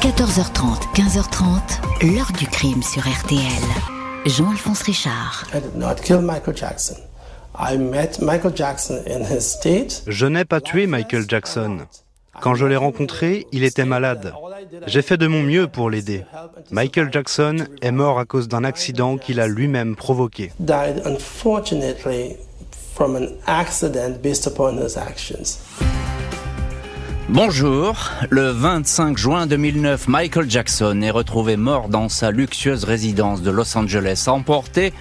14h30, 15h30, l'heure du crime sur RTL. Jean-Alphonse Richard. Je n'ai pas tué Michael Jackson. Quand je l'ai rencontré, il était malade. J'ai fait de mon mieux pour l'aider. Michael Jackson est mort à cause d'un accident qu'il a lui-même provoqué. Bonjour. Le 25 juin 2009, Michael Jackson est retrouvé mort dans sa luxueuse résidence de Los Angeles, emporté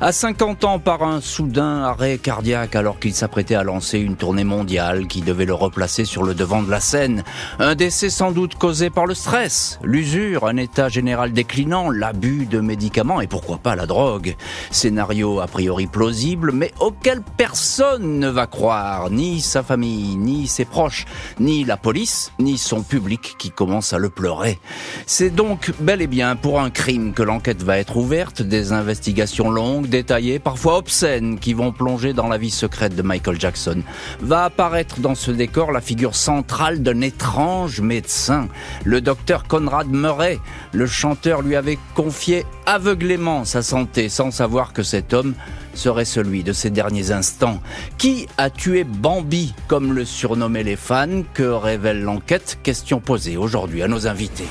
à 50 ans par un soudain arrêt cardiaque alors qu'il s'apprêtait à lancer une tournée mondiale qui devait le replacer sur le devant de la scène. Un décès sans doute causé par le stress, l'usure, un état général déclinant, l'abus de médicaments et pourquoi pas la drogue. Scénario a priori plausible mais auquel personne ne va croire, ni sa famille, ni ses proches, ni la la police, ni son public qui commence à le pleurer. C'est donc bel et bien pour un crime que l'enquête va être ouverte, des investigations longues, détaillées, parfois obscènes, qui vont plonger dans la vie secrète de Michael Jackson. Va apparaître dans ce décor la figure centrale d'un étrange médecin, le docteur Conrad Murray. Le chanteur lui avait confié aveuglément sa santé sans savoir que cet homme serait celui de ses derniers instants. Qui a tué Bambi, comme le surnommaient les fans Que révèle l'enquête Question posée aujourd'hui à nos invités.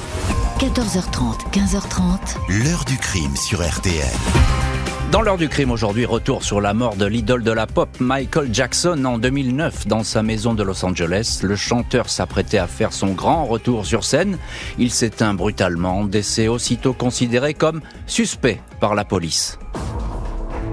14h30, 15h30. L'heure du crime sur RTL. Dans l'heure du crime aujourd'hui, retour sur la mort de l'idole de la pop Michael Jackson en 2009 dans sa maison de Los Angeles. Le chanteur s'apprêtait à faire son grand retour sur scène. Il s'éteint brutalement, décès aussitôt considéré comme suspect par la police.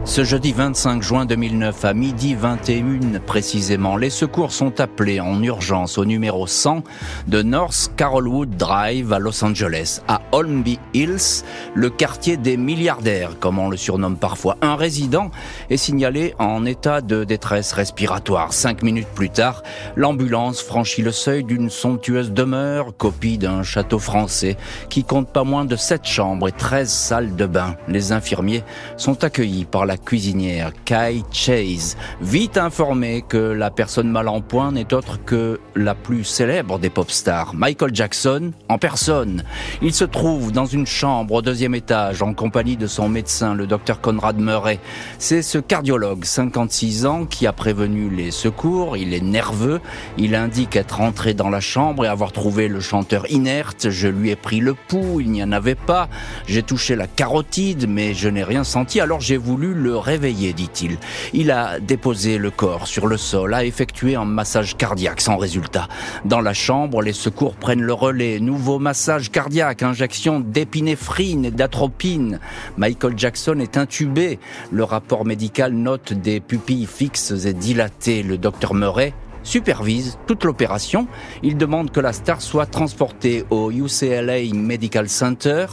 Ce jeudi 25 juin 2009 à midi 21 précisément, les secours sont appelés en urgence au numéro 100 de North Carolwood Drive à Los Angeles, à Holmby Hills, le quartier des milliardaires, comme on le surnomme parfois. Un résident est signalé en état de détresse respiratoire. Cinq minutes plus tard, l'ambulance franchit le seuil d'une somptueuse demeure, copie d'un château français, qui compte pas moins de 7 chambres et 13 salles de bain. Les infirmiers sont accueillis par cuisinière Kai Chase, vite informée que la personne mal en point n'est autre que la plus célèbre des pop stars, Michael Jackson, en personne. Il se trouve dans une chambre au deuxième étage en compagnie de son médecin, le docteur Conrad Murray. C'est ce cardiologue, 56 ans, qui a prévenu les secours. Il est nerveux. Il indique être entré dans la chambre et avoir trouvé le chanteur inerte. Je lui ai pris le pouls, il n'y en avait pas. J'ai touché la carotide, mais je n'ai rien senti, alors j'ai voulu le réveiller, dit-il. Il a déposé le corps sur le sol, a effectué un massage cardiaque sans résultat. Dans la chambre, les secours prennent le relais. Nouveau massage cardiaque, injection d'épinéphrine et d'atropine. Michael Jackson est intubé. Le rapport médical note des pupilles fixes et dilatées. Le docteur Murray supervise toute l'opération. Il demande que la star soit transportée au UCLA Medical Center.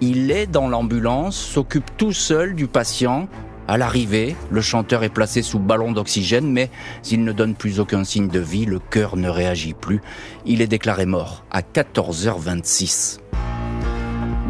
Il est dans l'ambulance, s'occupe tout seul du patient, à l'arrivée, le chanteur est placé sous ballon d'oxygène, mais s'il ne donne plus aucun signe de vie, le cœur ne réagit plus. Il est déclaré mort à 14h26.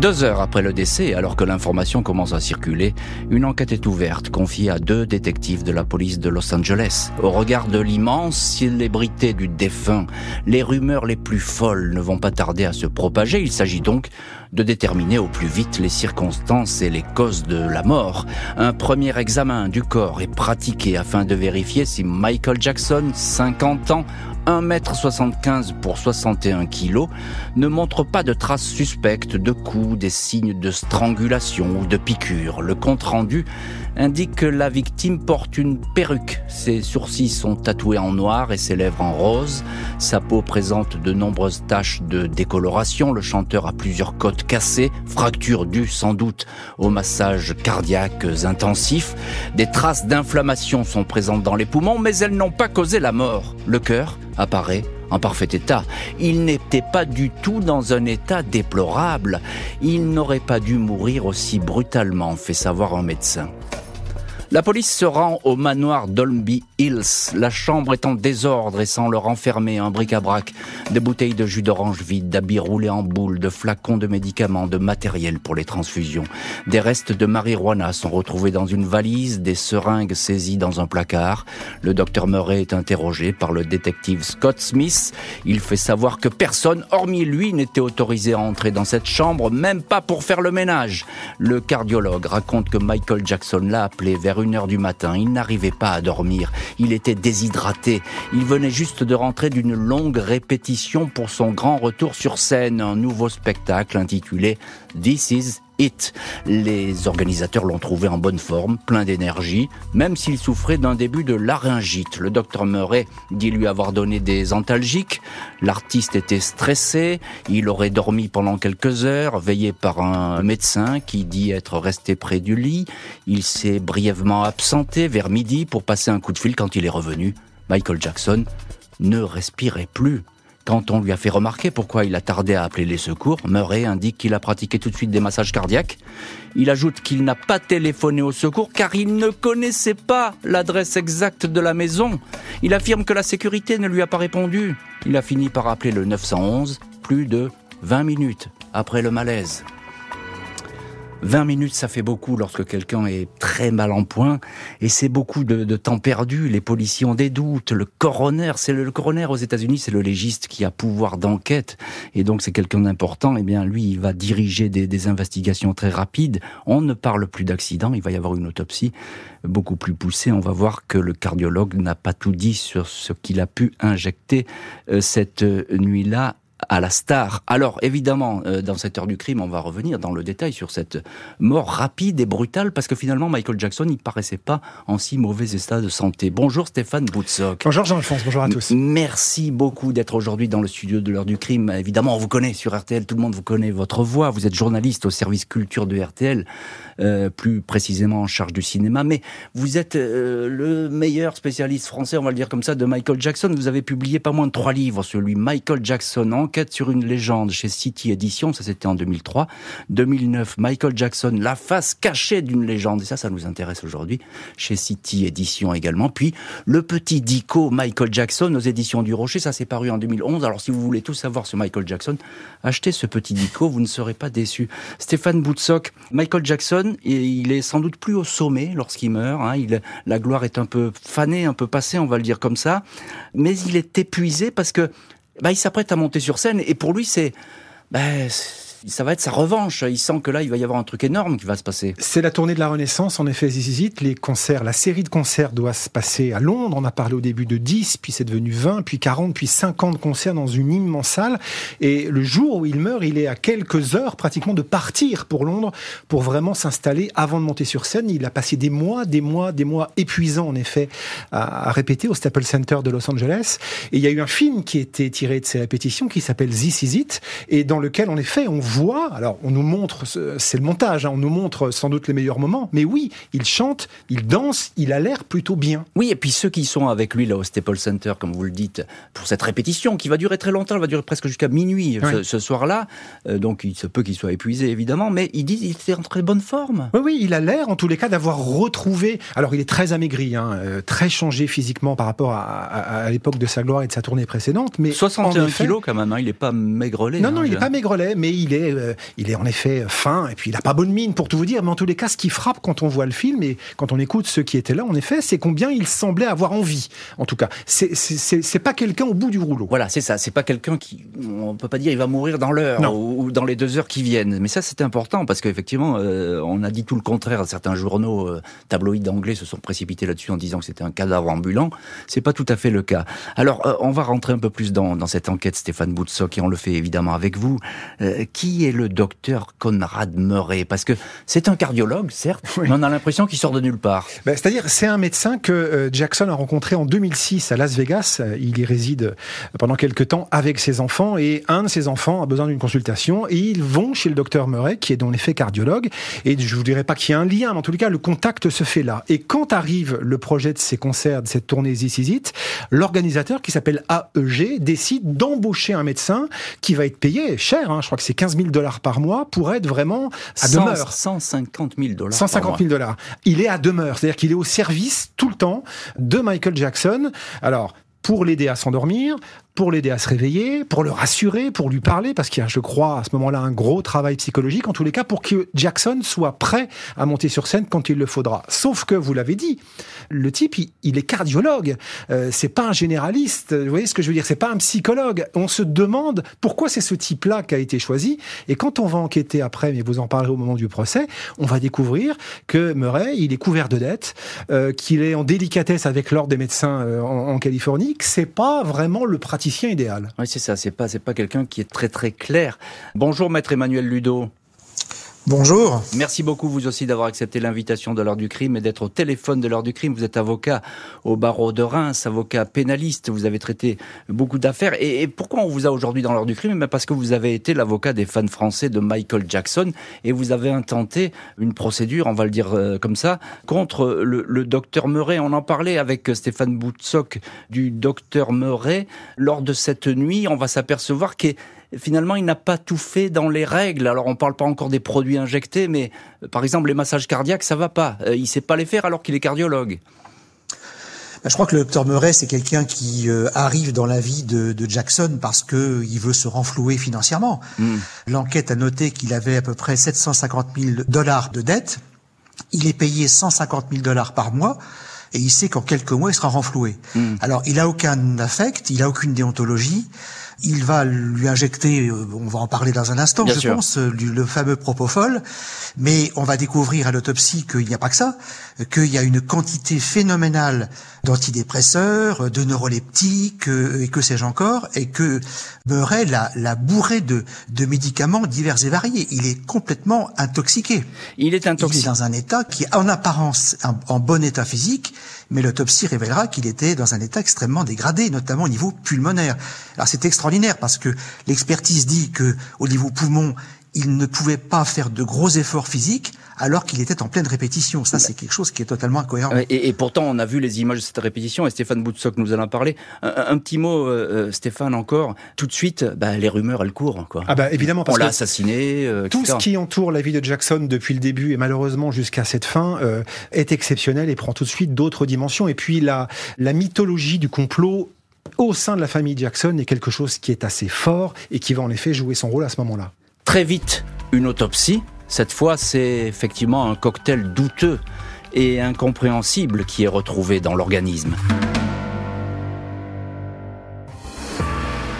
Deux heures après le décès, alors que l'information commence à circuler, une enquête est ouverte, confiée à deux détectives de la police de Los Angeles. Au regard de l'immense célébrité du défunt, les rumeurs les plus folles ne vont pas tarder à se propager. Il s'agit donc de déterminer au plus vite les circonstances et les causes de la mort. Un premier examen du corps est pratiqué afin de vérifier si Michael Jackson, 50 ans, 1m75 pour 61 kg, ne montre pas de traces suspectes de coups, des signes de strangulation ou de piqûre. Le compte rendu indique que la victime porte une perruque. Ses sourcils sont tatoués en noir et ses lèvres en rose. Sa peau présente de nombreuses taches de décoloration. Le chanteur a plusieurs côtes cassées, fractures dues sans doute au massage cardiaque intensif. Des traces d'inflammation sont présentes dans les poumons, mais elles n'ont pas causé la mort. Le cœur apparaît en parfait état. Il n'était pas du tout dans un état déplorable. Il n'aurait pas dû mourir aussi brutalement, fait savoir un médecin. La police se rend au manoir Dolby Hills. La chambre est en désordre et sans le renfermer, un bric-à-brac, des bouteilles de jus d'orange vides, d'habits roulés en boule, de flacons de médicaments, de matériel pour les transfusions. Des restes de marijuana sont retrouvés dans une valise, des seringues saisies dans un placard. Le docteur Murray est interrogé par le détective Scott Smith. Il fait savoir que personne, hormis lui, n'était autorisé à entrer dans cette chambre, même pas pour faire le ménage. Le cardiologue raconte que Michael Jackson l'a appelé vers une heure du matin. Il n'arrivait pas à dormir. Il était déshydraté. Il venait juste de rentrer d'une longue répétition pour son grand retour sur scène, un nouveau spectacle intitulé This is Les organisateurs l'ont trouvé en bonne forme, plein d'énergie, même s'il souffrait d'un début de laryngite. Le docteur Murray dit lui avoir donné des antalgiques. L'artiste était stressé, il aurait dormi pendant quelques heures, veillé par un médecin qui dit être resté près du lit. Il s'est brièvement absenté vers midi pour passer un coup de fil quand il est revenu. Michael Jackson ne respirait plus. Quand on lui a fait remarquer pourquoi il a tardé à appeler les secours, Murray indique qu'il a pratiqué tout de suite des massages cardiaques. Il ajoute qu'il n'a pas téléphoné au secours car il ne connaissait pas l'adresse exacte de la maison. Il affirme que la sécurité ne lui a pas répondu. Il a fini par appeler le 911 plus de 20 minutes après le malaise. 20 minutes, ça fait beaucoup lorsque quelqu'un est très mal en point, et c'est beaucoup de, temps perdu. Les policiers ont des doutes. Le coroner, c'est le, coroner aux États-Unis, c'est le légiste qui a pouvoir d'enquête, et donc c'est quelqu'un d'important. Et eh bien, lui, il va diriger des, investigations très rapides. On ne parle plus d'accident. Il va y avoir une autopsie beaucoup plus poussée. On va voir que le cardiologue n'a pas tout dit sur ce qu'il a pu injecter euh, cette nuit-là à la star. Alors évidemment, euh, dans cette heure du crime, on va revenir dans le détail sur cette mort rapide et brutale, parce que finalement, Michael Jackson, il paraissait pas en si mauvais état de santé. Bonjour Stéphane Boutsock. Bonjour Jean-Alphonse, bonjour à tous. Merci beaucoup d'être aujourd'hui dans le studio de l'heure du crime. Évidemment, on vous connaît sur RTL, tout le monde vous connaît votre voix. Vous êtes journaliste au service culture de RTL, euh, plus précisément en charge du cinéma, mais vous êtes euh, le meilleur spécialiste français, on va le dire comme ça, de Michael Jackson. Vous avez publié pas moins de trois livres sur lui, Michael Jackson sur une légende chez City Edition, ça c'était en 2003. 2009, Michael Jackson, la face cachée d'une légende, et ça, ça nous intéresse aujourd'hui, chez City Edition également. Puis, le petit dico Michael Jackson aux éditions du Rocher, ça s'est paru en 2011. Alors, si vous voulez tout savoir sur Michael Jackson, achetez ce petit dico, vous ne serez pas déçus. Stéphane Boutsock, Michael Jackson, il est sans doute plus au sommet lorsqu'il meurt. Hein. Il, la gloire est un peu fanée, un peu passée, on va le dire comme ça. Mais il est épuisé parce que bah, il s'apprête à monter sur scène et pour lui c'est bah, ça va être sa revanche. Il sent que là, il va y avoir un truc énorme qui va se passer. C'est la tournée de la Renaissance, en effet, Zizit. Les concerts, la série de concerts doit se passer à Londres. On a parlé au début de 10, puis c'est devenu 20, puis 40, puis 50 concerts dans une immense salle. Et le jour où il meurt, il est à quelques heures pratiquement de partir pour Londres pour vraiment s'installer avant de monter sur scène. Il a passé des mois, des mois, des mois épuisants, en effet, à, répéter au Staples Center de Los Angeles. Et il y a eu un film qui était tiré de ces répétitions qui s'appelle This Is et dans lequel, en effet, on voit, alors on nous montre, c'est le montage, hein, on nous montre sans doute les meilleurs moments, mais oui, il chante, il danse, il a l'air plutôt bien. Oui, et puis ceux qui sont avec lui là au Staples Center, comme vous le dites, pour cette répétition qui va durer très longtemps, elle va durer presque jusqu'à minuit ce, soir-là, euh, donc il se peut qu'il soit épuisé évidemment, mais ils disent qu'il était en très bonne forme. Oui, oui, il a l'air en tous les cas d'avoir retrouvé, alors il est très amaigri, hein, euh, très changé physiquement par rapport à, l'époque de sa gloire et de sa tournée précédente, mais 61 kilos quand même, hein, il n'est pas maigrelet. Non, non, il n'est pas maigrelet, mais il est euh, il est en effet fin, et puis il a pas bonne mine pour tout vous dire, mais en tous les cas, ce qui frappe quand on voit le film et quand on écoute ceux qui étaient là, en effet, c'est combien il semblait avoir envie. En tout cas, c'est pas quelqu'un au bout du rouleau. Voilà, c'est ça. C'est pas quelqu'un qui, on peut pas dire, il va mourir dans l'heure ou, dans les deux heures qui viennent. Mais ça, c'est important parce qu'effectivement, euh, on a dit tout le contraire. Certains journaux euh, tabloïds anglais se sont précipités là-dessus en disant que c'était un cadavre ambulant. C'est pas tout à fait le cas. Alors, euh, on va rentrer un peu plus dans, dans cette enquête, Stéphane Boutsock, et on le fait évidemment avec vous. qui est le docteur Conrad Murray? Parce que c'est un cardiologue, certes, mais on a l'impression qu'il sort de nulle part. Ben, c'est-à-dire, c'est un médecin que euh, Jackson a rencontré en 2006 à Las Vegas. Euh, il y réside euh, pendant quelques temps avec ses enfants et un de ses enfants a besoin d'une consultation et ils vont chez le docteur Murray, qui est en effet cardiologue. Et je vous dirais pas qu'il y a un lien, mais en les cas, le contact se fait là. Et quand arrive le projet de ces concerts, de cette tournée This Is It, l'organisateur qui s'appelle AEG décide d'embaucher un médecin qui va être payé cher, hein, je crois que c'est 15 15 000 dollars par mois pour être vraiment à demeure. 150 000 dollars. 150 000 dollars. Il est à demeure, c'est-à-dire qu'il est au service tout le temps de Michael Jackson. Alors, pour l'aider à s'endormir, pour l'aider à se réveiller, pour le rassurer, pour lui parler, parce qu'il y a, je crois, à ce moment-là, un gros travail psychologique, en tous les cas, pour que Jackson soit prêt à monter sur scène quand il le faudra. Sauf que, vous l'avez dit, le type, il, est cardiologue, euh, c'est pas un généraliste, vous voyez ce que je veux dire, c'est pas un psychologue. On se demande pourquoi c'est ce type-là qui a été choisi, et quand on va enquêter après, mais vous en parlerez au moment du procès, on va découvrir que Murray, il est couvert de dettes, euh, qu'il est en délicatesse avec l'ordre des médecins euh, en, Californie, que c'est pas vraiment le praticien idéal. Oui, c'est ça. C'est pas, c'est pas quelqu'un qui est très très clair. Bonjour, maître Emmanuel Ludo. Bonjour. Merci beaucoup vous aussi d'avoir accepté l'invitation de l'heure du crime et d'être au téléphone de l'heure du crime. Vous êtes avocat au barreau de Reims, avocat pénaliste. Vous avez traité beaucoup d'affaires. Et, pourquoi on vous a aujourd'hui dans l'heure du crime? Eh Parce que vous avez été l'avocat des fans français de Michael Jackson et vous avez intenté une procédure, on va le dire euh, comme ça, contre le, docteur Murray. On en parlait avec Stéphane Boutsock du docteur Murray. Lors de cette nuit, on va s'apercevoir qu'il finalement, il n'a pas tout fait dans les règles. Alors, on ne parle pas encore des produits injectés, mais euh, par exemple, les massages cardiaques, ça va pas. Euh, il ne sait pas les faire alors qu'il est cardiologue. Bah, je crois que le docteur Murray, c'est quelqu'un qui euh, arrive dans la vie de, Jackson parce que il veut se renflouer financièrement. Hmm. L'enquête a noté qu'il avait à peu près 750 000 dollars de dette. Il est payé 150 000 dollars par mois et il sait qu'en quelques mois, il sera renfloué. Hmm. Alors, il a aucun affect, il a aucune déontologie. Il va lui injecter, euh, on va en parler dans un instant, je pense, euh, le fameux propofol, mais on va découvrir à l'autopsie qu'il n'y a pas que ça, qu'il y a une quantité phénoménale d'antidépresseurs, de neuroleptiques, euh, et que sais-je encore, et que Murray l'a, l'a bourré de, de médicaments divers et variés. Il est complètement intoxiqué. Il est intoxiqué. Il est dans un état qui est en apparence en bon état physique, mais l'autopsie révélera qu'il était dans un état extrêmement dégradé, notamment au niveau pulmonaire. Alors c'est extraordinaire parce que l'expertise dit que au niveau poumon, il ne pouvait pas faire de gros efforts physiques alors qu'il était en pleine répétition. Ça, c'est quelque chose qui est totalement incohérent. Et, pourtant, on a vu les images de cette répétition, et Stéphane Boutsock nous en a parlé. Un, petit mot, euh, euh, Stéphane, encore. Tout de suite, bah, les rumeurs, elles courent. Quoi. Ah bah évidemment, parce on l'a assassiné. Euh, tout ce qui entoure la vie de Jackson depuis le début et malheureusement jusqu'à cette fin est exceptionnel et prend tout de suite d'autres dimensions. Et puis la, la mythologie du complot au sein de la famille Jackson est quelque chose qui est assez fort et qui va en effet jouer son rôle à ce moment-là. Très vite, une autopsie cette fois, c'est effectivement un cocktail douteux et incompréhensible qui est retrouvé dans l'organisme.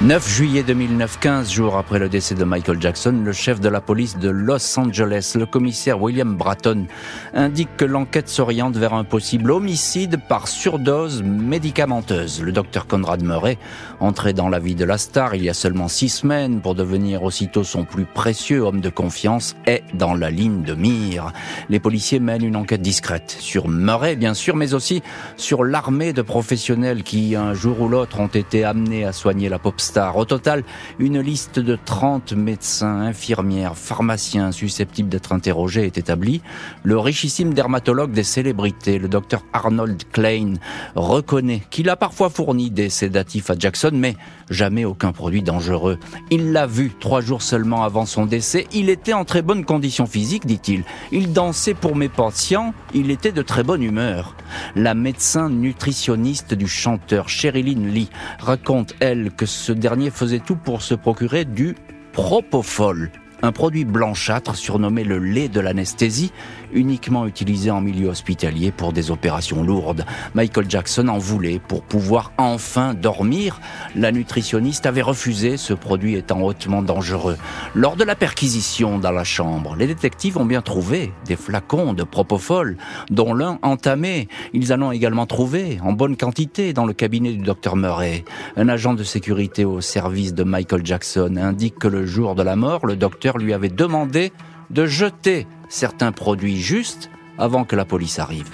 9 juillet 2009, 15 jours après le décès de Michael Jackson, le chef de la police de Los Angeles, le commissaire William Bratton, indique que l'enquête s'oriente vers un possible homicide par surdose médicamenteuse. Le docteur Conrad Murray, entré dans la vie de la star il y a seulement six semaines pour devenir aussitôt son plus précieux homme de confiance, est dans la ligne de mire. Les policiers mènent une enquête discrète sur Murray, bien sûr, mais aussi sur l'armée de professionnels qui, un jour ou l'autre, ont été amenés à soigner la pop au total, une liste de 30 médecins, infirmières, pharmaciens susceptibles d'être interrogés est établie. Le richissime dermatologue des célébrités, le docteur Arnold Klein, reconnaît qu'il a parfois fourni des sédatifs à Jackson, mais jamais aucun produit dangereux. Il l'a vu trois jours seulement avant son décès. Il était en très bonne condition physique, dit-il. Il dansait pour mes patients. Il était de très bonne humeur. La médecin nutritionniste du chanteur Sherilyn Lee raconte, elle, que ce dernier faisait tout pour se procurer du propofol, un produit blanchâtre surnommé le lait de l'anesthésie, uniquement utilisé en milieu hospitalier pour des opérations lourdes. Michael Jackson en voulait pour pouvoir enfin dormir. La nutritionniste avait refusé, ce produit étant hautement dangereux. Lors de la perquisition dans la chambre, les détectives ont bien trouvé des flacons de propofol, dont l'un entamé. Ils en ont également trouvé, en bonne quantité, dans le cabinet du docteur Murray. Un agent de sécurité au service de Michael Jackson indique que le jour de la mort, le docteur lui avait demandé de jeter certains produits justes avant que la police arrive.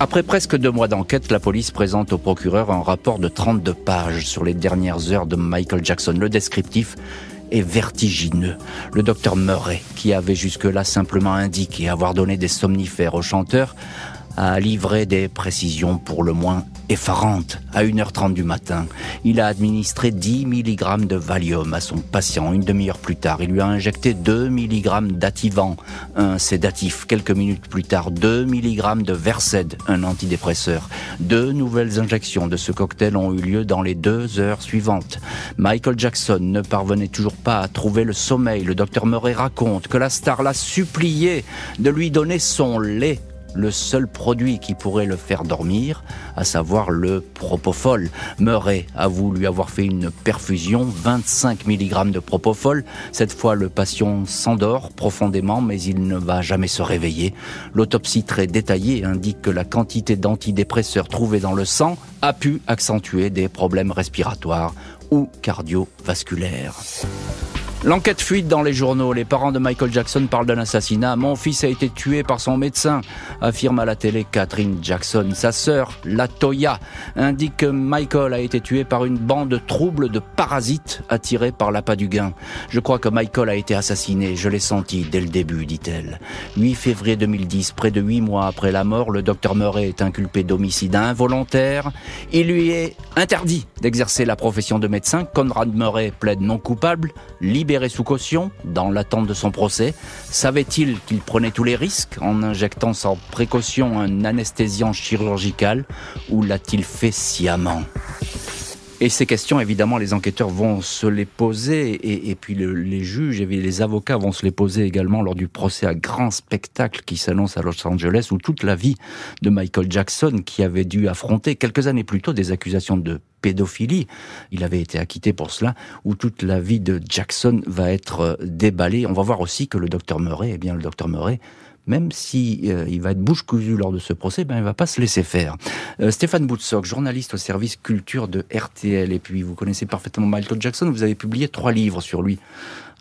Après presque deux mois d'enquête, la police présente au procureur un rapport de 32 pages sur les dernières heures de Michael Jackson. Le descriptif est vertigineux. Le docteur Murray, qui avait jusque-là simplement indiqué avoir donné des somnifères au chanteur, a livré des précisions pour le moins effarantes. À 1h30 du matin, il a administré 10 mg de Valium à son patient. Une demi-heure plus tard, il lui a injecté 2 mg d'Ativan, un sédatif. Quelques minutes plus tard, 2 mg de Versed, un antidépresseur. Deux nouvelles injections de ce cocktail ont eu lieu dans les deux heures suivantes. Michael Jackson ne parvenait toujours pas à trouver le sommeil. Le docteur Murray raconte que la star l'a supplié de lui donner son lait le seul produit qui pourrait le faire dormir, à savoir le propofol. Murray avoue lui avoir fait une perfusion, 25 mg de propofol. Cette fois, le patient s'endort profondément, mais il ne va jamais se réveiller. L'autopsie très détaillée indique que la quantité d'antidépresseurs trouvés dans le sang a pu accentuer des problèmes respiratoires ou cardiovasculaires. L'enquête fuite dans les journaux. Les parents de Michael Jackson parlent d'un assassinat. Mon fils a été tué par son médecin, affirme à la télé Catherine Jackson. Sa sœur, Latoya, indique que Michael a été tué par une bande trouble de parasites attirés par l'appât du gain. Je crois que Michael a été assassiné. Je l'ai senti dès le début, dit-elle. 8 février 2010, près de huit mois après la mort, le docteur Murray est inculpé d'homicide involontaire. Il lui est interdit d'exercer la profession de médecin. Conrad Murray plaide non coupable, libéré sous caution dans l'attente de son procès. Savait-il qu'il prenait tous les risques en injectant sans précaution un anesthésiant chirurgical ou l'a-t-il fait sciemment? Et ces questions, évidemment, les enquêteurs vont se les poser, et, puis les juges et les avocats vont se les poser également lors du procès à grand spectacle qui s'annonce à Los Angeles, où toute la vie de Michael Jackson, qui avait dû affronter quelques années plus tôt des accusations de pédophilie, il avait été acquitté pour cela, où toute la vie de Jackson va être euh, déballée. On va voir aussi que le docteur Murray, eh bien, le docteur Murray même si euh, il va être bouche cousue lors de ce procès, ben il va pas se laisser faire. Euh, Stéphane Boutsock, journaliste au service culture de RTL, et puis vous connaissez parfaitement Michael Jackson, vous avez publié trois livres sur lui.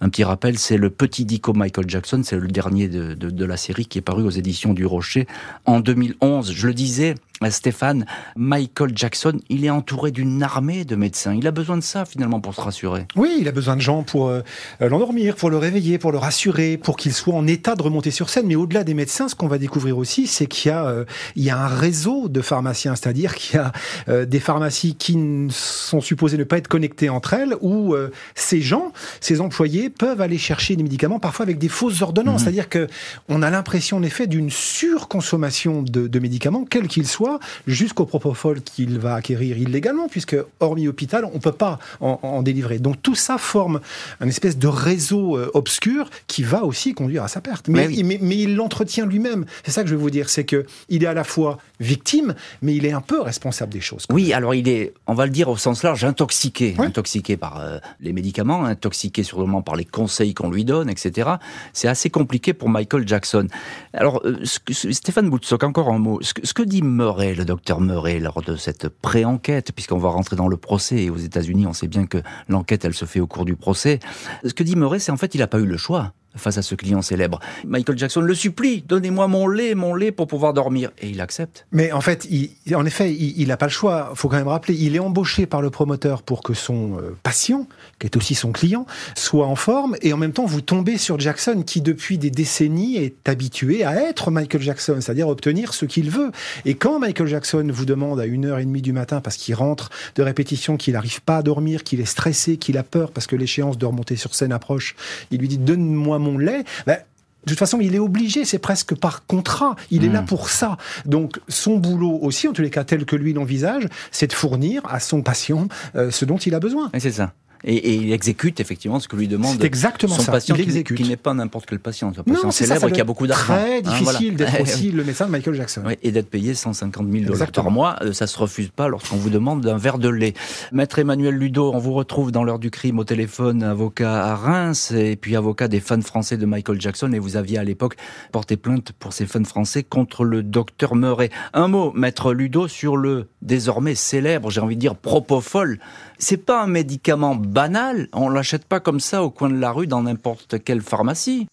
Un petit rappel, c'est le petit dico Michael Jackson, c'est le dernier de, de, la série qui est paru aux éditions du Rocher en 2011. Je le disais, Stéphane, Michael Jackson, il est entouré d'une armée de médecins. Il a besoin de ça finalement pour se rassurer. Oui, il a besoin de gens pour euh, l'endormir, pour le réveiller, pour le rassurer, pour qu'il soit en état de remonter sur scène. Mais au-delà des médecins, ce qu'on va découvrir aussi, c'est qu'il y euh, y a un réseau de pharmaciens, c'est-à-dire qu'il y a euh, des pharmacies qui sont supposées ne pas être connectées entre elles, où ces gens, ces employés, peuvent aller chercher des médicaments, parfois avec des fausses ordonnances. Mmh. C'est-à-dire que on a l'impression en effet d'une surconsommation de, de médicaments, quels qu'ils soient jusqu'au propofol qu'il va acquérir illégalement, puisque hormis hôpital, on ne peut pas en, délivrer. Donc tout ça forme un espèce de réseau euh, obscur qui va aussi conduire à sa perte. Mais, mais, il l'entretient lui-même. C'est ça que je veux vous dire, c'est que il est à la fois victime, mais il est un peu responsable des choses. Oui, alors il est, on va le dire au sens large, intoxiqué, intoxiqué par euh, les médicaments, intoxiqué sûrement par les conseils qu'on lui donne, etc. C'est assez compliqué pour Michael Jackson. Alors euh, Stéphane Boutsock, encore un mot. Ce, que dit Murray le docteur Murray, lors de cette pré-enquête, puisqu'on va rentrer dans le procès, et aux États-Unis, on sait bien que l'enquête, elle se fait au cours du procès. Ce que dit Murray, c'est en fait, il n'a pas eu le choix face à ce client célèbre. Michael Jackson le supplie, donnez-moi mon lait, mon lait pour pouvoir dormir. Et il accepte. Mais en fait, il, en effet, il n'a pas le choix. faut quand même rappeler, il est embauché par le promoteur pour que son euh, patient, qui est aussi son client, soit en forme. Et en même temps, vous tombez sur Jackson, qui depuis des décennies est habitué à être Michael Jackson, c'est-à-dire obtenir ce qu'il veut. Et quand Michael Jackson vous demande à 1h30 du matin, parce qu'il rentre de répétition, qu'il n'arrive pas à dormir, qu'il est stressé, qu'il a peur parce que l'échéance de remonter sur scène approche, il lui dit donne-moi mon lait, ben, de toute façon, il est obligé, c'est presque par contrat. Il est là hmm. pour ça. Donc, son boulot aussi, en tous les cas tel que lui l'envisage, c'est de fournir à son patient euh, ce dont il a besoin. Et c'est ça. Et, il exécute effectivement ce que lui demande exactement son ça. patient, il qui, n'est pas n'importe quel patient, un patient non, célèbre ça, qui a beaucoup d'argent. Très hein, difficile d'être aussi le médecin de Michael Jackson. Oui, et d'être payé 150 000 dollars par mois, euh, ça se refuse pas lorsqu'on vous demande un verre de lait. Maître Emmanuel Ludo, on vous retrouve dans l'heure du crime au téléphone, avocat à Reims et puis avocat des fans français de Michael Jackson. Et vous aviez à l'époque porté plainte pour ces fans français contre le docteur Murray. Un mot, Maître Ludo, sur le désormais célèbre, j'ai envie de dire propofol. C'est pas un médicament banal. On l'achète pas comme ça au coin de la rue dans n'importe quelle pharmacie.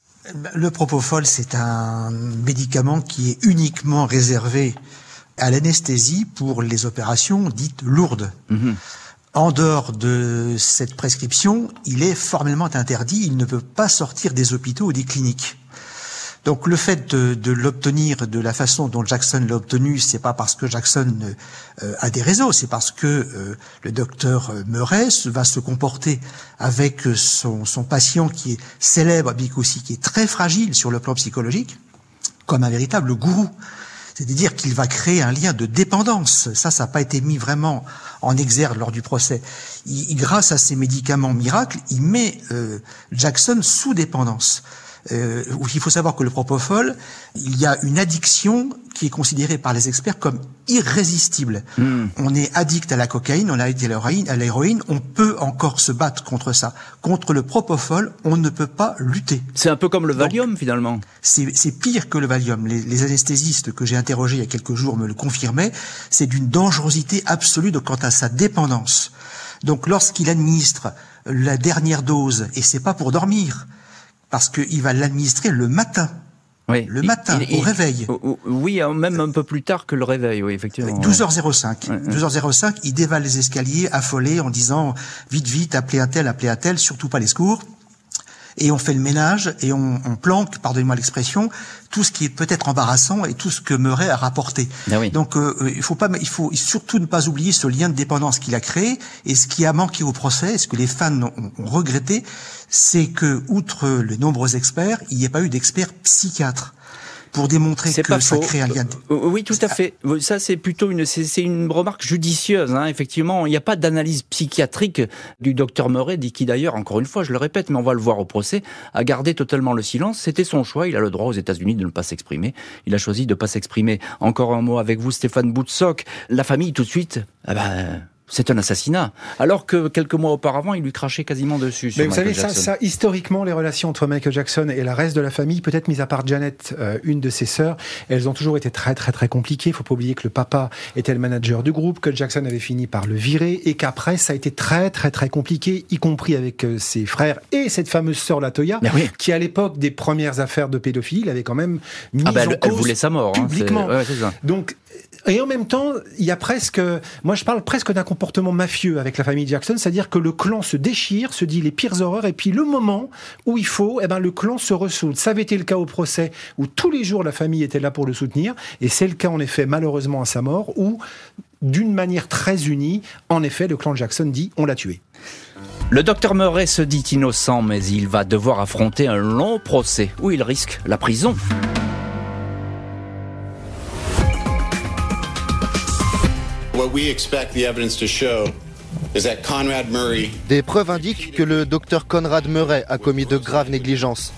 Le propofol, c'est un médicament qui est uniquement réservé à l'anesthésie pour les opérations dites lourdes. Mhm. En dehors de cette prescription, il est formellement interdit, il ne peut pas sortir des hôpitaux ou des cliniques. Donc le fait de, l'obtenir de la façon dont Jackson l'a obtenu, c'est pas parce que Jackson euh, a des réseaux, c'est parce que euh, le docteur Murray va se comporter avec son, son patient qui est célèbre, mais aussi qui est très fragile sur le plan psychologique, comme un véritable gourou. C'est-à-dire qu'il va créer un lien de dépendance. Ça, ça n'a pas été mis vraiment en exergue lors du procès. Grâce à ces médicaments miracles, il met euh, Jackson sous dépendance. Euh, il faut savoir que le propofol, il y a une addiction qui est considérée par les experts comme irrésistible. Hmm. On est addict à la cocaïne, on est addict à l'héroïne, on peut encore se battre contre ça. Contre le propofol, on ne peut pas lutter. C'est un peu comme le Valium finalement. C'est pire que le Valium. Les, les anesthésistes que j'ai interrogés il y a quelques jours me le confirmaient. C'est d'une dangerosité absolue quant à sa dépendance. Donc lorsqu'il administre la dernière dose, et c'est pas pour dormir, parce qu'il va l'administrer le matin. Oui. Le matin, au réveil. Oui, même un peu plus tard que le réveil, oui, effectivement. 12h05. 12h05, il dévale les escaliers, affolé, en disant vite, vite, appelez un tel, appelez un tel, surtout pas les secours et on fait le ménage et on, on planque, pardonnez-moi l'expression, tout ce qui est peut-être embarrassant et tout ce que Murray a rapporté. Ah Donc euh, euh, il faut pas, il faut surtout ne pas oublier ce lien de dépendance qu'il a créé et ce qui a manqué au procès, ce que les fans ont, ont regretté, c'est que outre les nombreux experts, il n'y ait pas eu d'experts psychiatres pour démontrer que pas ça crée un lien. Euh, euh, oui, tout à fait. Ça, c'est plutôt une, c'est une remarque judicieuse. Hein. Effectivement, il n'y a pas d'analyse psychiatrique du docteur Murray, qui d'ailleurs, encore une fois, je le répète, mais on va le voir au procès, a gardé totalement le silence. C'était son choix. Il a le droit aux États-Unis de ne pas s'exprimer. Il a choisi de ne pas s'exprimer. Encore un mot avec vous, Stéphane Boutsock. La famille, tout de suite, ah ben, c'est un assassinat. Alors que quelques mois auparavant, il lui crachait quasiment dessus. Mais vous savez, ça, historiquement, les relations entre Michael Jackson et la reste de la famille, peut-être mis à part Janet, euh, une de ses sœurs, elles ont toujours été très, très, très compliquées. Il faut pas oublier que le papa était le manager du groupe, que Jackson avait fini par le virer et qu'après, ça a été très, très, très compliqué, y compris avec euh, ses frères et cette fameuse sœur Latoya, qui à l'époque des premières affaires de pédophilie, avait quand même mis ah bah, en elle, voulait sa mort. Hein, publiquement. Donc, et en même temps, il y a presque, moi je parle presque d'un comportement mafieux avec la famille Jackson, c'est-à-dire que le clan se déchire, se dit les pires horreurs, et puis le moment où il faut, eh ben le clan se ressoude. Ça avait été le cas au procès où tous les jours la famille était là pour le soutenir, et c'est le cas en effet malheureusement à sa mort où d'une manière très unie, en effet, le clan Jackson dit on l'a tué. Le docteur Murray se dit innocent, mais il va devoir affronter un long procès où il risque la prison. Des preuves indiquent que le docteur Conrad Murray a commis de graves négligences.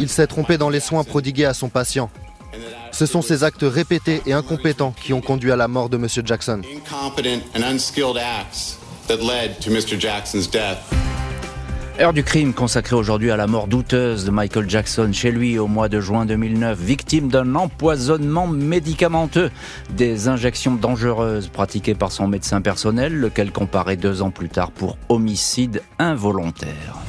Il s'est trompé dans les soins prodigués à son patient. Ce sont ces actes répétés et incompétents qui ont conduit à la mort de M. Jackson. Heure du crime consacrée aujourd'hui à la mort douteuse de Michael Jackson chez lui au mois de juin 2009, victime d'un empoisonnement médicamenteux, des injections dangereuses pratiquées par son médecin personnel, lequel comparait deux ans plus tard pour homicide involontaire.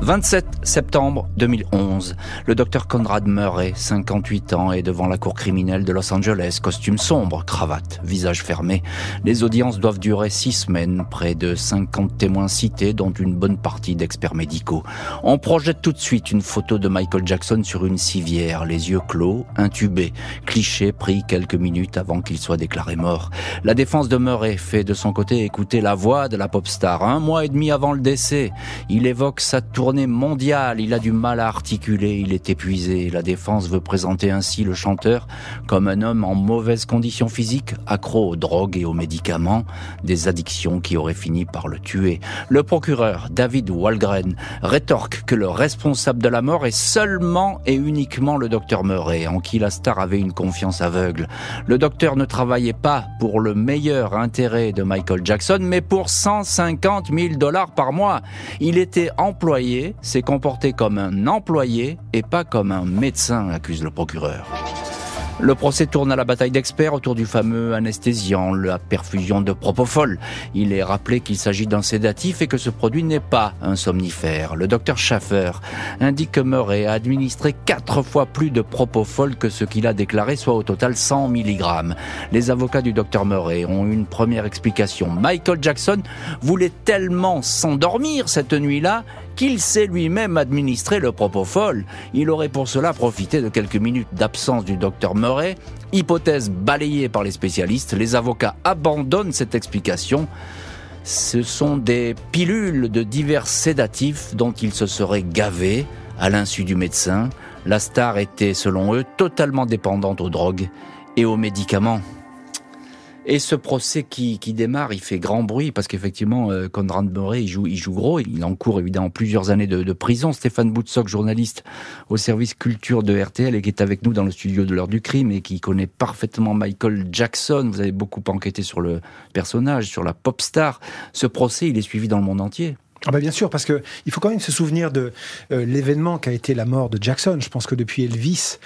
27 septembre 2011, le docteur Conrad Murray, 58 ans, est devant la cour criminelle de Los Angeles, costume sombre, cravate, visage fermé. Les audiences doivent durer six semaines, près de 50 témoins cités, dont une bonne partie d'experts médicaux. On projette tout de suite une photo de Michael Jackson sur une civière, les yeux clos, intubé, cliché pris quelques minutes avant qu'il soit déclaré mort. La défense de Murray fait de son côté écouter la voix de la pop star. Un mois et demi avant le décès, il évoque sa mondiale, il a du mal à articuler, il est épuisé. La défense veut présenter ainsi le chanteur comme un homme en mauvaise condition physique, accro aux drogues et aux médicaments, des addictions qui auraient fini par le tuer. Le procureur, David Walgren, rétorque que le responsable de la mort est seulement et uniquement le docteur Murray, en qui la star avait une confiance aveugle. Le docteur ne travaillait pas pour le meilleur intérêt de Michael Jackson, mais pour 150 000 dollars par mois. Il était employé s'est comporté comme un employé et pas comme un médecin, accuse le procureur. Le procès tourne à la bataille d'experts autour du fameux anesthésiant, la perfusion de propofol. Il est rappelé qu'il s'agit d'un sédatif et que ce produit n'est pas un somnifère. Le docteur Schaffer indique que Murray a administré quatre fois plus de propofol que ce qu'il a déclaré, soit au total 100 mg. Les avocats du docteur Murray ont une première explication. Michael Jackson voulait tellement s'endormir cette nuit-là qu'il s'est lui-même administré le propofol. Il aurait pour cela profité de quelques minutes d'absence du docteur Murray. Hypothèse balayée par les spécialistes, les avocats abandonnent cette explication. Ce sont des pilules de divers sédatifs dont il se serait gavé à l'insu du médecin. La star était, selon eux, totalement dépendante aux drogues et aux médicaments. Et ce procès qui, qui démarre, il fait grand bruit parce qu'effectivement, euh, Conrad Murray, il joue, il joue gros. Il encourt évidemment plusieurs années de, de prison. Stéphane Boutsock, journaliste au service culture de RTL et qui est avec nous dans le studio de l'heure du crime et qui connaît parfaitement Michael Jackson. Vous avez beaucoup enquêté sur le personnage, sur la pop star. Ce procès, il est suivi dans le monde entier. Ah bah bien sûr, parce que il faut quand même se souvenir de euh, l'événement qu'a été la mort de Jackson. Je pense que depuis Elvis,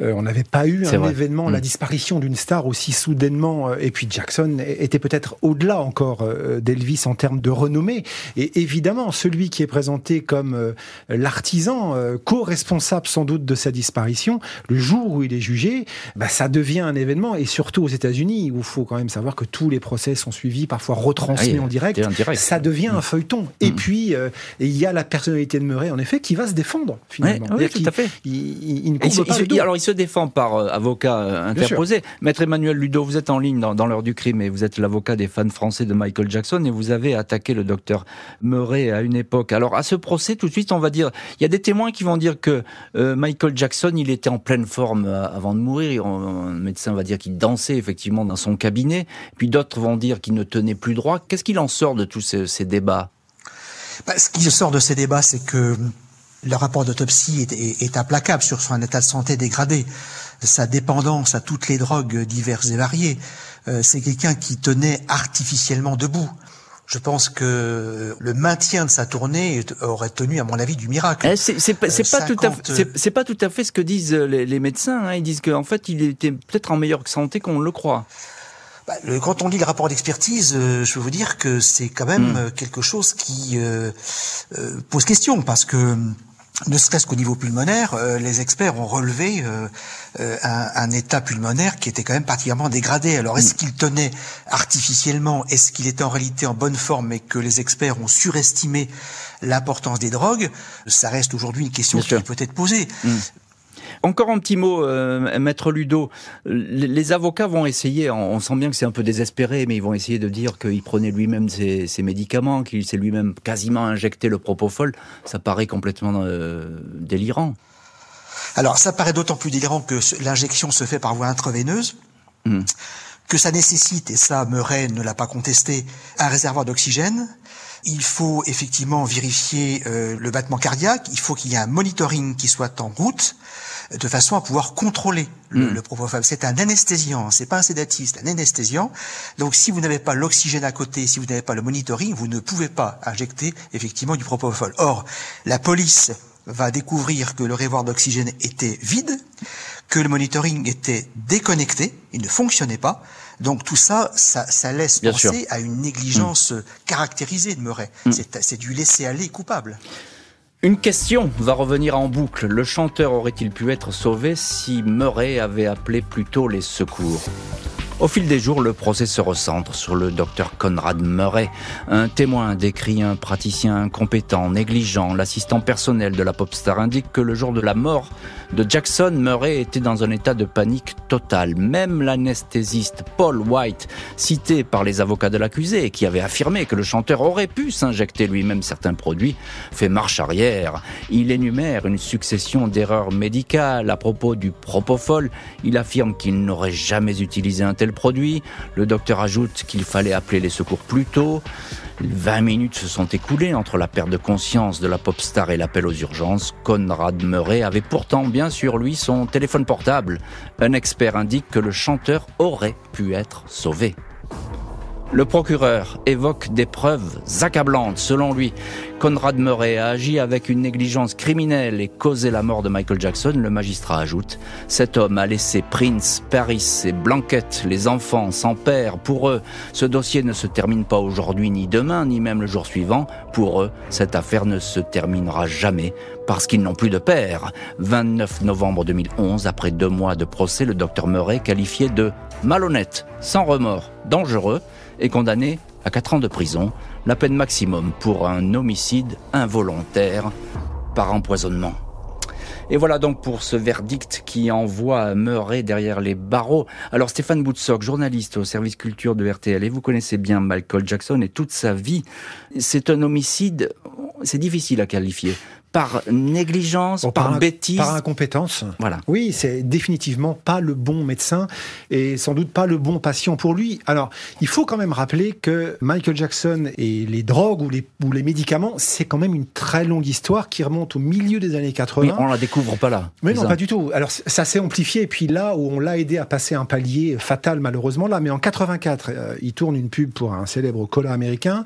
euh, on n'avait pas eu un événement, la mm. disparition d'une star aussi soudainement. Euh, et puis Jackson était peut-être au-delà encore d'Elvis en termes de renommée. Et évidemment, celui qui est présenté comme l'artisan, co-responsable sans doute de sa disparition, le jour où il est jugé, bah, ça devient un événement. Et surtout aux États-Unis, où il faut quand même savoir que tous les procès sont suivis, parfois retransmis ah en, direct, ça devient un feuilleton. Et mm puis euh, il y a la personnalité de Murray, en effet, qui va se défendre finalement. oui, tout à fait. Il, ne pas Alors il se défend par euh, avocat euh, interposé. Maître Emmanuel Ludo, vous êtes en ligne dans, l'heure du crime et vous êtes l'avocat des fans français de Michael Jackson et vous avez attaqué le docteur Murray à une époque. Alors à ce procès, tout de suite, on va dire, il y a des témoins qui vont dire que Michael Jackson, il était en pleine forme avant de mourir. Un médecin va dire qu'il dansait effectivement dans son cabinet. Puis d'autres vont dire qu'il ne tenait plus droit. Qu'est-ce qu'il en sort de tous ces débats? Bah, ce qui sort de ces débats, c'est que le rapport d'autopsie est, implacable sur son état de santé dégradé, sa dépendance à toutes les drogues diverses et variées. Euh, c'est quelqu'un qui tenait artificiellement debout. Je pense que le maintien de sa tournée aurait tenu, à mon avis, du miracle. Eh, c'est pas, euh, tout à fait, pas tout à fait ce que disent les, médecins. Hein. Ils disent qu'en fait, il était peut-être en meilleure santé qu'on le croit. Bah, quand on lit le rapport d'expertise, euh, je veux vous dire que c'est quand même hmm. euh, quelque chose qui euh, pose question, parce que ne serait-ce qu'au niveau pulmonaire, les experts ont relevé un, état pulmonaire qui était quand même particulièrement dégradé. Alors, est-ce hmm. qu'il tenait artificiellement? Est-ce qu'il était en réalité en bonne forme, mais que les experts ont surestimé l'importance des drogues? Ça reste aujourd'hui une question qui peut être posée. Hmm. Encore un petit mot, euh, Maître Ludo. Les, avocats vont essayer, on, sent bien que c'est un peu désespéré, mais ils vont essayer de dire qu'il prenait lui-même ses, médicaments, qu'il s'est lui-même quasiment injecté le propofol. Ça paraît complètement euh, délirant. Alors, ça paraît d'autant plus délirant que l'injection se fait par voie intraveineuse. Hmm. que ça nécessite, et ça Murray ne l'a pas contesté, un réservoir d'oxygène, il faut effectivement vérifier euh, le battement cardiaque, il faut qu'il y ait un monitoring qui soit en route, de façon à pouvoir contrôler le, hmm. propofol. C'est un anesthésiant, c'est pas un sédatif, c'est un anesthésiant. Donc si vous n'avez pas l'oxygène à côté, si vous n'avez pas le monitoring, vous ne pouvez pas injecter effectivement du propofol. Or, la police va découvrir que le réservoir d'oxygène était vide, que le monitoring était déconnecté, il ne fonctionnait pas. Donc tout ça, ça, laisse penser à une négligence hmm. caractérisée de Murray. Hmm. C'est du laisser aller coupable. Une question va revenir en boucle. Le chanteur aurait-il pu être sauvé si Murray avait appelé plus tôt les secours? Au fil des jours, le procès se recentre sur le docteur Conrad Murray. Un témoin décrit un praticien incompétent, négligent. L'assistant personnel de la pop star indique que le jour de la mort de Jackson, Murray était dans un état de panique totale. Même l'anesthésiste Paul White, cité par les avocats de l'accusé, qui avait affirmé que le chanteur aurait pu s'injecter lui-même certains produits, fait marche arrière. Il énumère une succession d'erreurs médicales à propos du propofol. Il affirme qu'il n'aurait jamais utilisé un tel produit. Le docteur ajoute qu'il fallait appeler les secours plus tôt. 20 minutes se sont écoulées entre la perte de conscience de la pop star et l'appel aux urgences. Conrad Murray avait pourtant bien sûr lui son téléphone portable. Un expert indique que le chanteur aurait pu être sauvé. Le procureur évoque des preuves accablantes. Selon lui, Conrad Murray a agi avec une négligence criminelle et causé la mort de Michael Jackson. Le magistrat ajoute, cet homme a laissé Prince, Paris et Blanquette, les enfants, sans père. Pour eux, ce dossier ne se termine pas aujourd'hui ni demain, ni même le jour suivant. Pour eux, cette affaire ne se terminera jamais parce qu'ils n'ont plus de père. 29 novembre 2011, après deux mois de procès, le docteur Murray qualifié de malhonnête, sans remords, dangereux, est condamné à 4 ans de prison, la peine maximum pour un homicide involontaire par empoisonnement. Et voilà donc pour ce verdict qui envoie Murray derrière les barreaux. Alors Stéphane Boutsock, journaliste au service culture de RTL, et vous connaissez bien Michael Jackson et toute sa vie. C'est un homicide, c'est difficile à qualifier par négligence, par, bêtise, par incompétence. Voilà. Oui, c'est définitivement pas le bon médecin et sans doute pas le bon patient pour lui. Alors, il faut quand même rappeler que Michael Jackson et les drogues ou les, ou les médicaments, c'est quand même une très longue histoire qui remonte au milieu des années 80. Mais on la découvre pas là. Mais non, pas du tout. Alors, ça s'est amplifié et puis là où on l'a aidé à passer un palier fatal malheureusement là, mais en 84, euh, il tourne une pub pour un célèbre cola américain.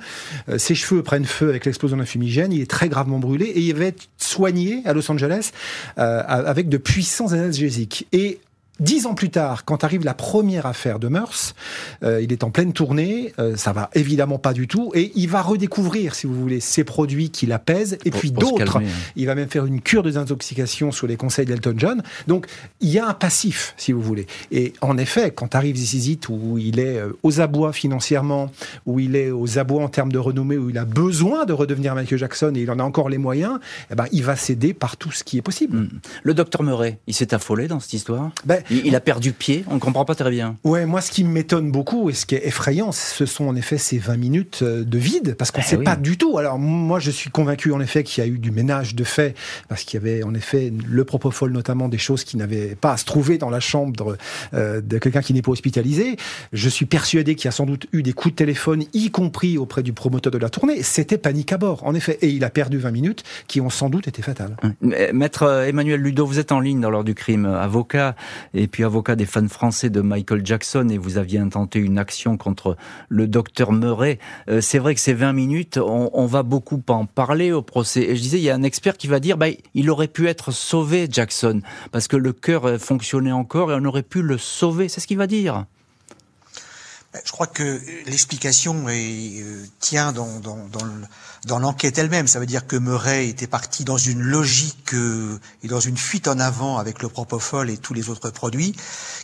Euh, ses cheveux prennent feu avec l'explosion d'un fumigène. Il est très gravement brûlé et il va soigné à Los Angeles euh, avec de puissants analgésiques. Et Dix ans plus tard, quand arrive la première affaire de Meurs, euh, il est en pleine tournée, euh, ça va évidemment pas du tout, et il va redécouvrir, si vous voulez, ces produits qui l'apaisent, et puis d'autres. Hein. Il va même faire une cure de désintoxication sous les conseils d'Elton John. Donc, il y a un passif, si vous voulez. Et en effet, quand arrive Zizit, où il est euh, aux abois financièrement, où il est aux abois en termes de renommée, où il a besoin de redevenir Michael Jackson, et il en a encore les moyens, eh ben, il va céder par tout ce qui est possible. Hmm. Le docteur Murray, il s'est affolé dans cette histoire? Ben, il, a perdu pied, on ne comprend pas très bien. Ouais, moi ce qui m'étonne beaucoup et ce qui est effrayant, ce sont en effet ces 20 minutes euh, de vide, parce qu'on ne eh sait pas du tout. Alors moi je suis convaincu en effet qu'il y a eu du ménage de fait, parce qu'il y avait en effet le propofol notamment des choses qui n'avaient pas à se trouver dans la chambre euh, de quelqu'un qui n'est pas hospitalisé. Je suis persuadé qu'il y a sans doute eu des coups de téléphone, y compris auprès du promoteur de la tournée. C'était panique à bord, en effet. Et il a perdu 20 minutes qui ont sans doute été fatales. Maître euh, Emmanuel Ludo, vous êtes en ligne dans l'heure du crime, avocat et puis avocat des fans français de Michael Jackson et vous aviez intenté une action contre le docteur Murray. Euh, c'est vrai que ces 20 minutes, on, va beaucoup en parler au procès. Et je disais, il y a un expert qui va dire, bah, il aurait pu être sauvé, Jackson, parce que le cœur fonctionnait encore et on aurait pu le sauver. C'est ce qu'il va dire. Je crois que l'explication euh, tient dans, dans, dans, dans l'enquête elle-même. Ça veut dire que Murray était parti dans une logique euh, et dans une fuite en avant avec le propofol et tous les autres produits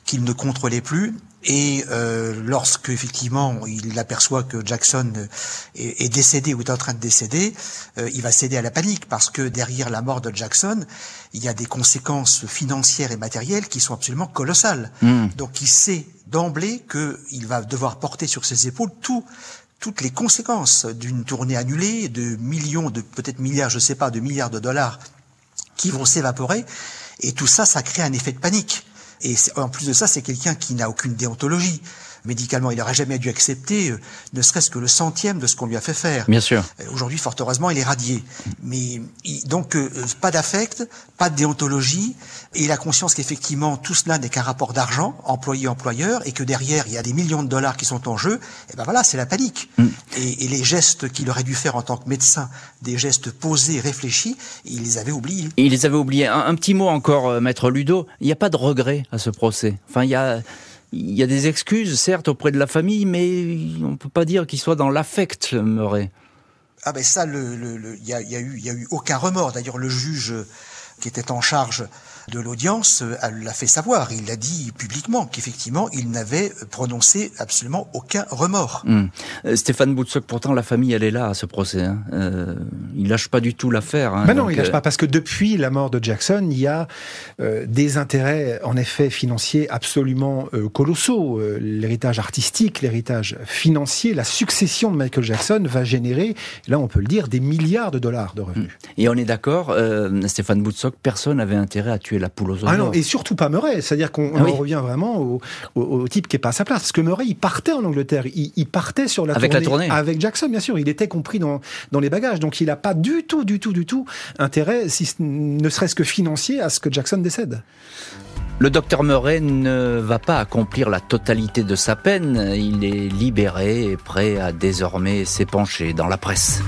qu'il ne contrôlait plus. Et euh, lorsque effectivement il aperçoit que Jackson est, décédé ou est en train de décéder, euh, il va céder à la panique parce que derrière la mort de Jackson, il y a des conséquences financières et matérielles qui sont absolument colossales. Hmm. Donc il sait d'emblée qu'il va devoir porter sur ses épaules tout toutes les conséquences d'une tournée annulée, de millions, de peut-être milliards, je sais pas, de milliards de dollars qui vont s'évaporer. Et tout ça, ça crée un effet de panique. Et en plus de ça, c'est quelqu'un qui n'a aucune déontologie médicalement. Il n'aurait jamais dû accepter, euh, ne serait-ce que le centième de ce qu'on lui a fait faire. Bien sûr. Euh, aujourd'hui, fort heureusement, il est radié. Mais donc, euh, pas d'affect, pas de déontologie, et il a conscience qu'effectivement, tout cela n'est qu'un rapport d'argent, employé-employeur, et que derrière, il y a des millions de dollars qui sont en jeu. Et ben voilà, c'est la panique. Mm. Et, et, les gestes qu'il aurait dû faire en tant que médecin, des gestes posés, réfléchis, il les avait oubliés. Il les avait oubliés. Un, un petit mot encore, maître Ludo. Il n'y a pas de regret à ce procès. Enfin, il y a il y a des excuses, certes, auprès de la famille, mais on ne peut pas dire qu'il soit dans l'affect, Murray. Ah ben ça, il le, y, a, a eu aucun remords. D'ailleurs, le juge qui était en charge de l'audience euh, l'a fait savoir. Il l'a dit publiquement qu'effectivement, il n'avait prononcé absolument aucun remords. Hmm. Euh, Stéphane Boutsock, pourtant, la famille, elle est là à ce procès. Hein. Euh, il lâche pas du tout l'affaire. Hein, non, il lâche pas parce que depuis la mort de Jackson, il y a des intérêts, en effet, financiers absolument colossaux. l'héritage artistique, l'héritage financier, la succession de Michael Jackson va générer, là, on peut le dire, des milliards de dollars de revenus. Hmm. Et on est d'accord, Stéphane Boutsock, personne n'avait intérêt à tuer la poule aux Ah non, et surtout pas Murray. C'est-à-dire qu'on ah revient vraiment au, type qui est pas à sa place. Parce que Murray, il partait en Angleterre. Il, partait sur la avec tournée, la tournée. Avec Jackson, bien sûr. Il était compris dans, dans les bagages. Donc il n'a pas du tout, du tout, du tout intérêt, si ne serait-ce que financier, à ce que Jackson décède. Le docteur Murray ne va pas accomplir la totalité de sa peine. Il est libéré et prêt à désormais s'épancher dans la presse.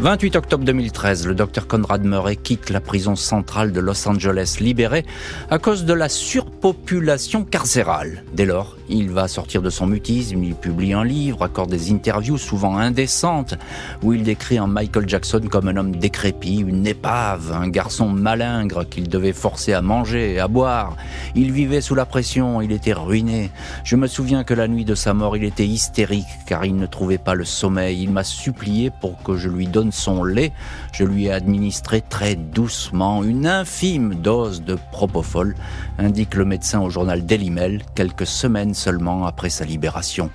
28 octobre 2013, le docteur Conrad Murray quitte la prison centrale de Los Angeles, libéré à cause de la surpopulation carcérale. Dès lors, Il va sortir de son mutisme, il publie un livre, accorde des interviews souvent indécentes, où il décrit un Michael Jackson comme un homme décrépit, une épave, un garçon malingre qu'il devait forcer à manger à boire. Il vivait sous la pression, il était ruiné. Je me souviens que la nuit de sa mort, il était hystérique car il ne trouvait pas le sommeil. Il m'a supplié pour que je lui donne son lait. Je lui ai administré très doucement une infime dose de propofol, indique le médecin au journal Daily Mail quelques semaines seulement après sa libération.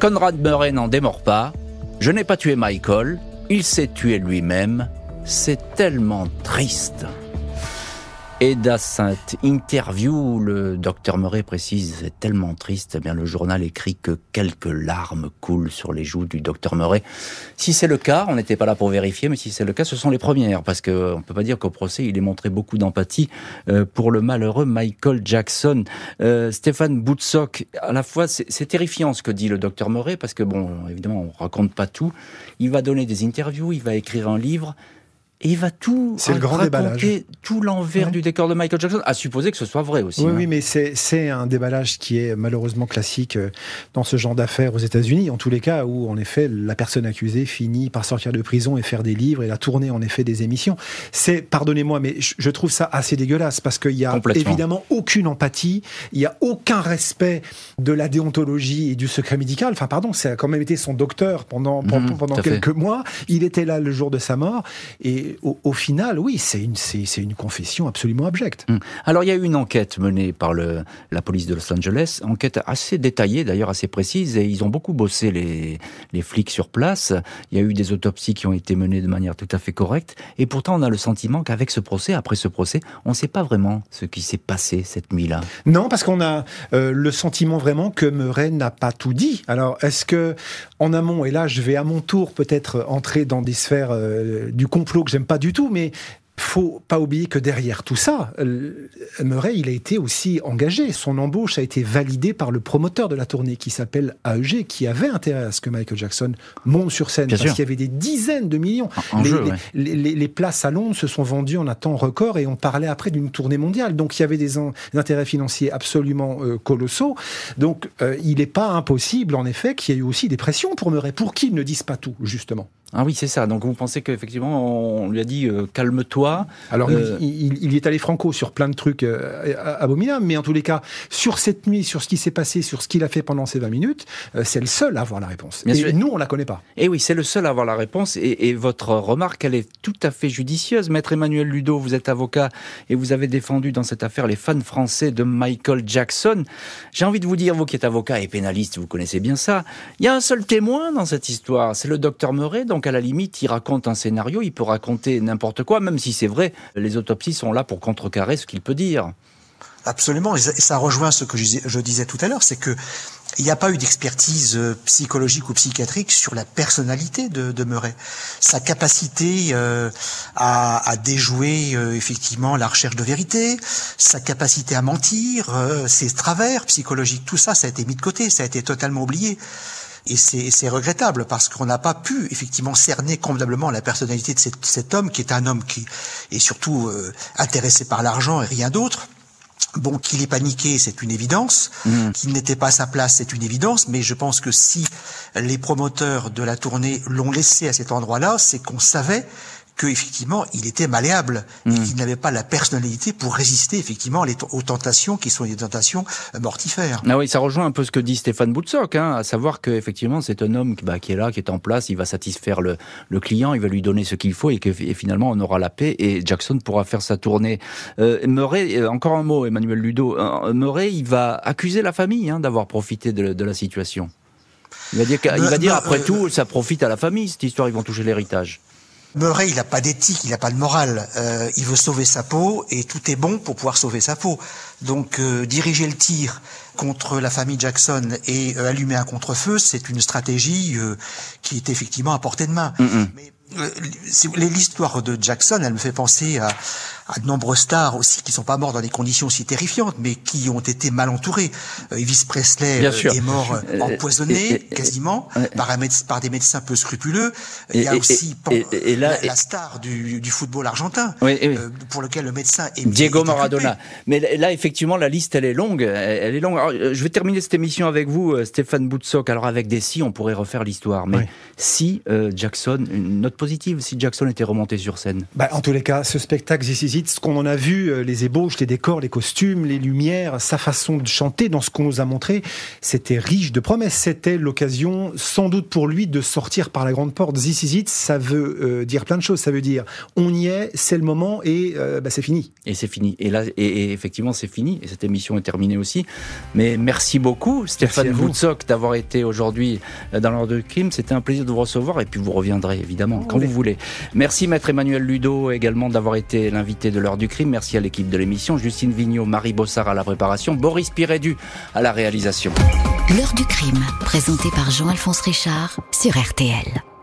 Conrad Murray n'en démord pas. Je n'ai pas tué Michael, il s'est tué lui-même. C'est tellement triste. Et dans cette interview, le docteur Murray précise, c'est tellement triste, eh bien le journal écrit que quelques larmes coulent sur les joues du docteur Murray. Si c'est le cas, on n'était pas là pour vérifier, mais si c'est le cas, ce sont les premières, parce qu'on ne peut pas dire qu'au procès, il ait montré beaucoup d'empathie euh, pour le malheureux Michael Jackson. Euh, Stéphane Boutsock, à la fois, c'est terrifiant ce que dit le docteur Murray, parce que bon, évidemment, on raconte pas tout. Il va donner des interviews, il va écrire un livre, et il va tout c'est le grand raconter, tout l'envers du décor de Michael Jackson, à supposer que ce soit vrai aussi. Oui, hein. oui, mais c'est un déballage qui est malheureusement classique euh, dans ce genre d'affaires aux États-Unis, en tous les cas où en effet la personne accusée finit par sortir de prison et faire des livres et la tourner en effet des émissions. C'est, pardonnez-moi, mais je trouve ça assez dégueulasse parce qu'il y a évidemment aucune empathie, il y a aucun respect de la déontologie et du secret médical. Enfin, pardon, ça a quand même été son docteur pendant, pendant, pendant quelques mois. Il était là le jour de sa mort et au, final, oui, c'est une, confession absolument abjecte. Hum. Alors, il y a eu une enquête menée par le, la police de Los Angeles, enquête assez détaillée, d'ailleurs assez précise, et ils ont beaucoup bossé les, les flics sur place. Il y a eu des autopsies qui ont été menées de manière tout à fait correcte, et pourtant, on a le sentiment qu'avec ce procès, après ce procès, on ne sait pas vraiment ce qui s'est passé cette nuit-là. Non, parce qu'on a euh, le sentiment vraiment que Murray n'a pas tout dit. Alors, est-ce que, en amont, et là, je vais à mon tour peut-être entrer dans des sphères euh, du complot que j'aime pas du tout, mais faut pas oublier que derrière tout ça, euh, Murray, il a été aussi engagé. Son embauche a été validée par le promoteur de la tournée qui s'appelle AEG, qui avait intérêt à ce que Michael Jackson monte sur scène parce qu'il y avait des dizaines de millions. les, places à Londres se sont vendues en un temps record et on parlait après d'une tournée mondiale. Donc il y avait des, intérêts financiers absolument euh, colossaux. Donc euh, il n'est pas impossible, en effet, qu'il y ait eu aussi des pressions pour Murray, pour qu'ils ne disent pas tout, justement. Ah oui, c'est ça. Donc vous pensez qu'effectivement, on lui a dit euh, calme-toi. Alors euh, il, y est allé franco sur plein de trucs euh, abominables, mais en tous les cas, sur cette nuit, sur ce qui s'est passé, sur ce qu'il a fait pendant ces 20 minutes, c'est le seul à avoir la réponse. et nous, on la connaît pas. Et eh oui, c'est le seul à avoir la réponse. Et, et, votre remarque, elle est tout à fait judicieuse. Maître Emmanuel Ludo, vous êtes avocat et vous avez défendu dans cette affaire les fans français de Michael Jackson. J'ai envie de vous dire, vous qui êtes avocat et pénaliste, vous connaissez bien ça. Il y a un seul témoin dans cette histoire, c'est le docteur Murray. Donc à la limite, il raconte un scénario, il peut raconter n'importe quoi, même si c'est vrai, les autopsies sont là pour contrecarrer ce qu'il peut dire. Absolument, et ça rejoint ce que je disais tout à l'heure, c'est que il n'y a pas eu d'expertise euh, psychologique ou psychiatrique sur la personnalité de, Murray, sa capacité euh, à, déjouer euh, effectivement la recherche de vérité, sa capacité à mentir, ses travers psychologiques, tout ça, ça a été mis de côté, ça a été totalement oublié. Et c'est regrettable parce qu'on n'a pas pu effectivement cerner convenablement la personnalité de cet, homme qui est un homme qui est surtout euh, intéressé par l'argent et rien d'autre. Bon, qu'il est paniqué, c'est une évidence. Mmh. Qu'il n'était pas à sa place, c'est une évidence. Mais je pense que si les promoteurs de la tournée l'ont laissé à cet endroit-là, c'est qu'on savait qu'effectivement, il était malléable et hmm. qu'il n'avait pas la personnalité pour résister effectivement aux tentations qui sont des tentations euh, mortifères. Ah oui, ça rejoint un peu ce que dit Stéphane Boutsock, hein, à savoir qu'effectivement, c'est un homme bah, qui est là, qui est en place, il va satisfaire le, le client, il va lui donner ce qu'il faut et que finalement, on aura la paix et Jackson pourra faire sa tournée. Euh, Murray, euh, encore un mot, Emmanuel Ludo, euh, Murray, il va accuser la famille hein, d'avoir profité de, de, la situation. Il va dire, il va dire après tout, ça profite à la famille, cette histoire, ils vont toucher l'héritage. Murray, il n'a pas d'éthique, il n'a pas de morale. Euh, il veut sauver sa peau et tout est bon pour pouvoir sauver sa peau. Donc euh, diriger le tir contre la famille Jackson et euh, allumer un contre-feu, c'est une stratégie qui est effectivement à portée de main. Mais L'histoire de Jackson, elle me fait penser à, à de nombreux stars aussi qui sont pas morts dans des conditions aussi terrifiantes, mais qui ont été mal entourés. Euh, Elvis Presley euh, est mort euh, empoisonné quasiment par, un par, des médecins peu scrupuleux. Il y a aussi et, la, star du, du, football argentin, pour lequel le médecin est Diego Maradona. Mais là, effectivement, la liste elle est longue. Elle est longue. je vais terminer cette émission avec vous, Stéphane Boutsock. Alors avec des si, on pourrait refaire l'histoire, mais si Jackson, une note positive, si Jackson était remonté sur scène. Bah, en tous les cas, ce spectacle ici ce qu'on en a vu, euh, les ébauches, les décors, les costumes, les lumières, sa façon de chanter, dans ce qu'on nous a montré, c'était riche de promesses. C'était l'occasion, sans doute pour lui, de sortir par la grande porte. This is it, ça veut euh, dire plein de choses. Ça veut dire, on y est, c'est le moment et euh, bah, c'est fini. Et c'est fini. Et là, et, effectivement, c'est fini. Et cette émission est terminée aussi. Mais merci beaucoup, Stéphane Woodsock, d'avoir été aujourd'hui dans l'ordre de crime. C'était un plaisir de vous recevoir. Et puis vous reviendrez, évidemment, quand vous voulez. Merci, Maître Emmanuel Ludo, également d'avoir été l'invité de l'heure du crime. Merci à l'équipe de l'émission, Justine Vignot, Marie Bossard à la préparation, Boris Pirédu à la réalisation. L'heure du crime, présenté par Jean-Alphonse Richard sur RTL.